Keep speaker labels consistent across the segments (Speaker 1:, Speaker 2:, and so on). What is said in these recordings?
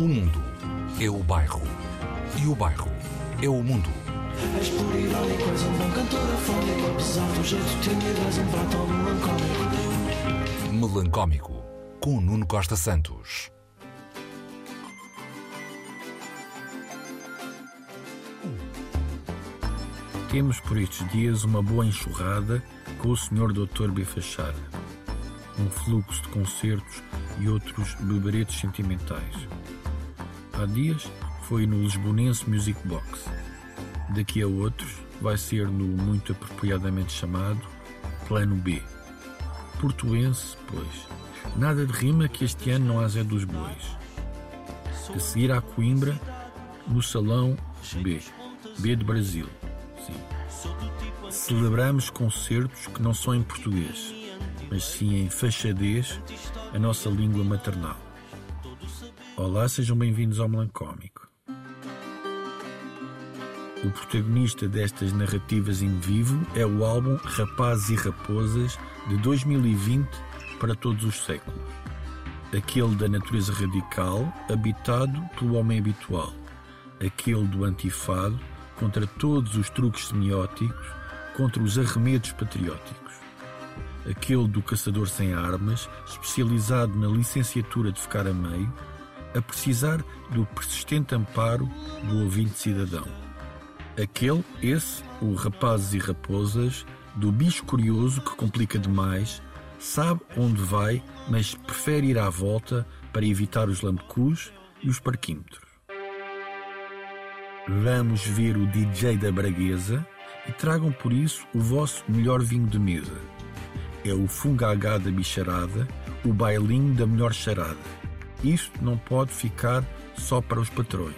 Speaker 1: O mundo é o bairro. E o bairro é o mundo.
Speaker 2: És puro irónico, és um bom cantor afónico Apesar do jeito tímido, és um prato melancólico
Speaker 1: Melancómico, com Nuno Costa Santos.
Speaker 3: Temos por estes dias uma boa enxurrada com o Sr. Dr. Bifachada. Um fluxo de concertos e outros beberetos sentimentais. Há dias foi no Lisbonense Music Box. Daqui a outros vai ser no muito apropriadamente chamado Plano B. Portuense, pois. Nada de rima que este ano não Zé dos Bois. A seguir à Coimbra, no Salão B. B de Brasil. Sim. Celebramos concertos que não são em português, mas sim em fachadez, a nossa língua maternal. Olá, sejam bem-vindos ao Melancómico. O protagonista destas narrativas em vivo é o álbum Rapazes e Raposas de 2020 para todos os séculos. Aquele da natureza radical, habitado pelo homem habitual. Aquele do antifado, contra todos os truques semióticos, contra os arremedos patrióticos. Aquele do caçador sem armas, especializado na licenciatura de ficar a meio, a precisar do persistente amparo do ouvinte cidadão. Aquele, esse, o rapazes e raposas, do bicho curioso que complica demais, sabe onde vai, mas prefere ir à volta para evitar os lambecus e os parquímetros. Vamos ver o DJ da Braguesa e tragam por isso o vosso melhor vinho de mesa. É o fungagá da bicharada, o bailinho da melhor charada. Isto não pode ficar só para os patrões.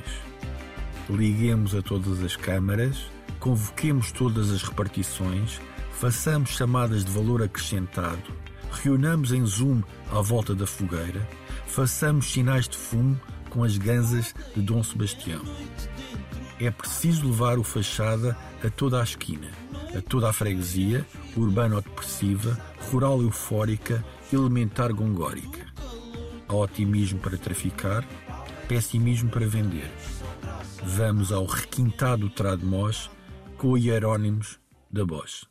Speaker 3: Liguemos a todas as câmaras, convoquemos todas as repartições, façamos chamadas de valor acrescentado, reunamos em Zoom à volta da fogueira, façamos sinais de fumo com as ganzas de Dom Sebastião. É preciso levar o fachada a toda a esquina, a toda a freguesia, urbano-depressiva, rural eufórica, elementar gongórica. Há otimismo para traficar, pessimismo para vender. Vamos ao requintado Tradmós com Hierónimos da Bosch.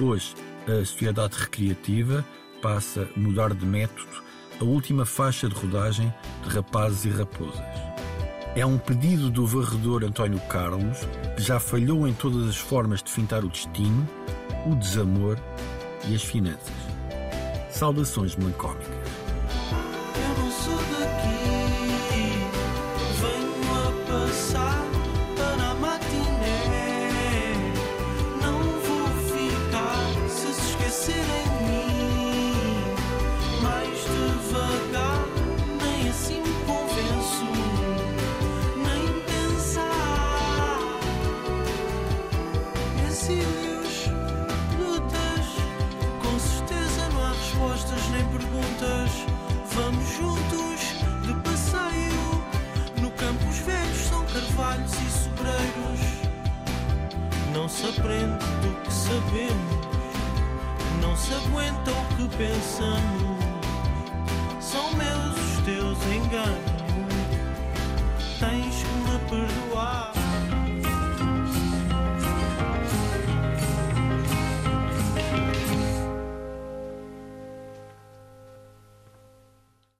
Speaker 3: Hoje, a Sociedade Recreativa passa a mudar de método a última faixa de rodagem de Rapazes e Raposas. É um pedido do varredor António Carlos, que já falhou em todas as formas de fintar o destino, o desamor e as finanças. Saudações melancólicas.
Speaker 2: Eu não sou daqui se aprende do que sabemos. Não se aguenta o que pensamos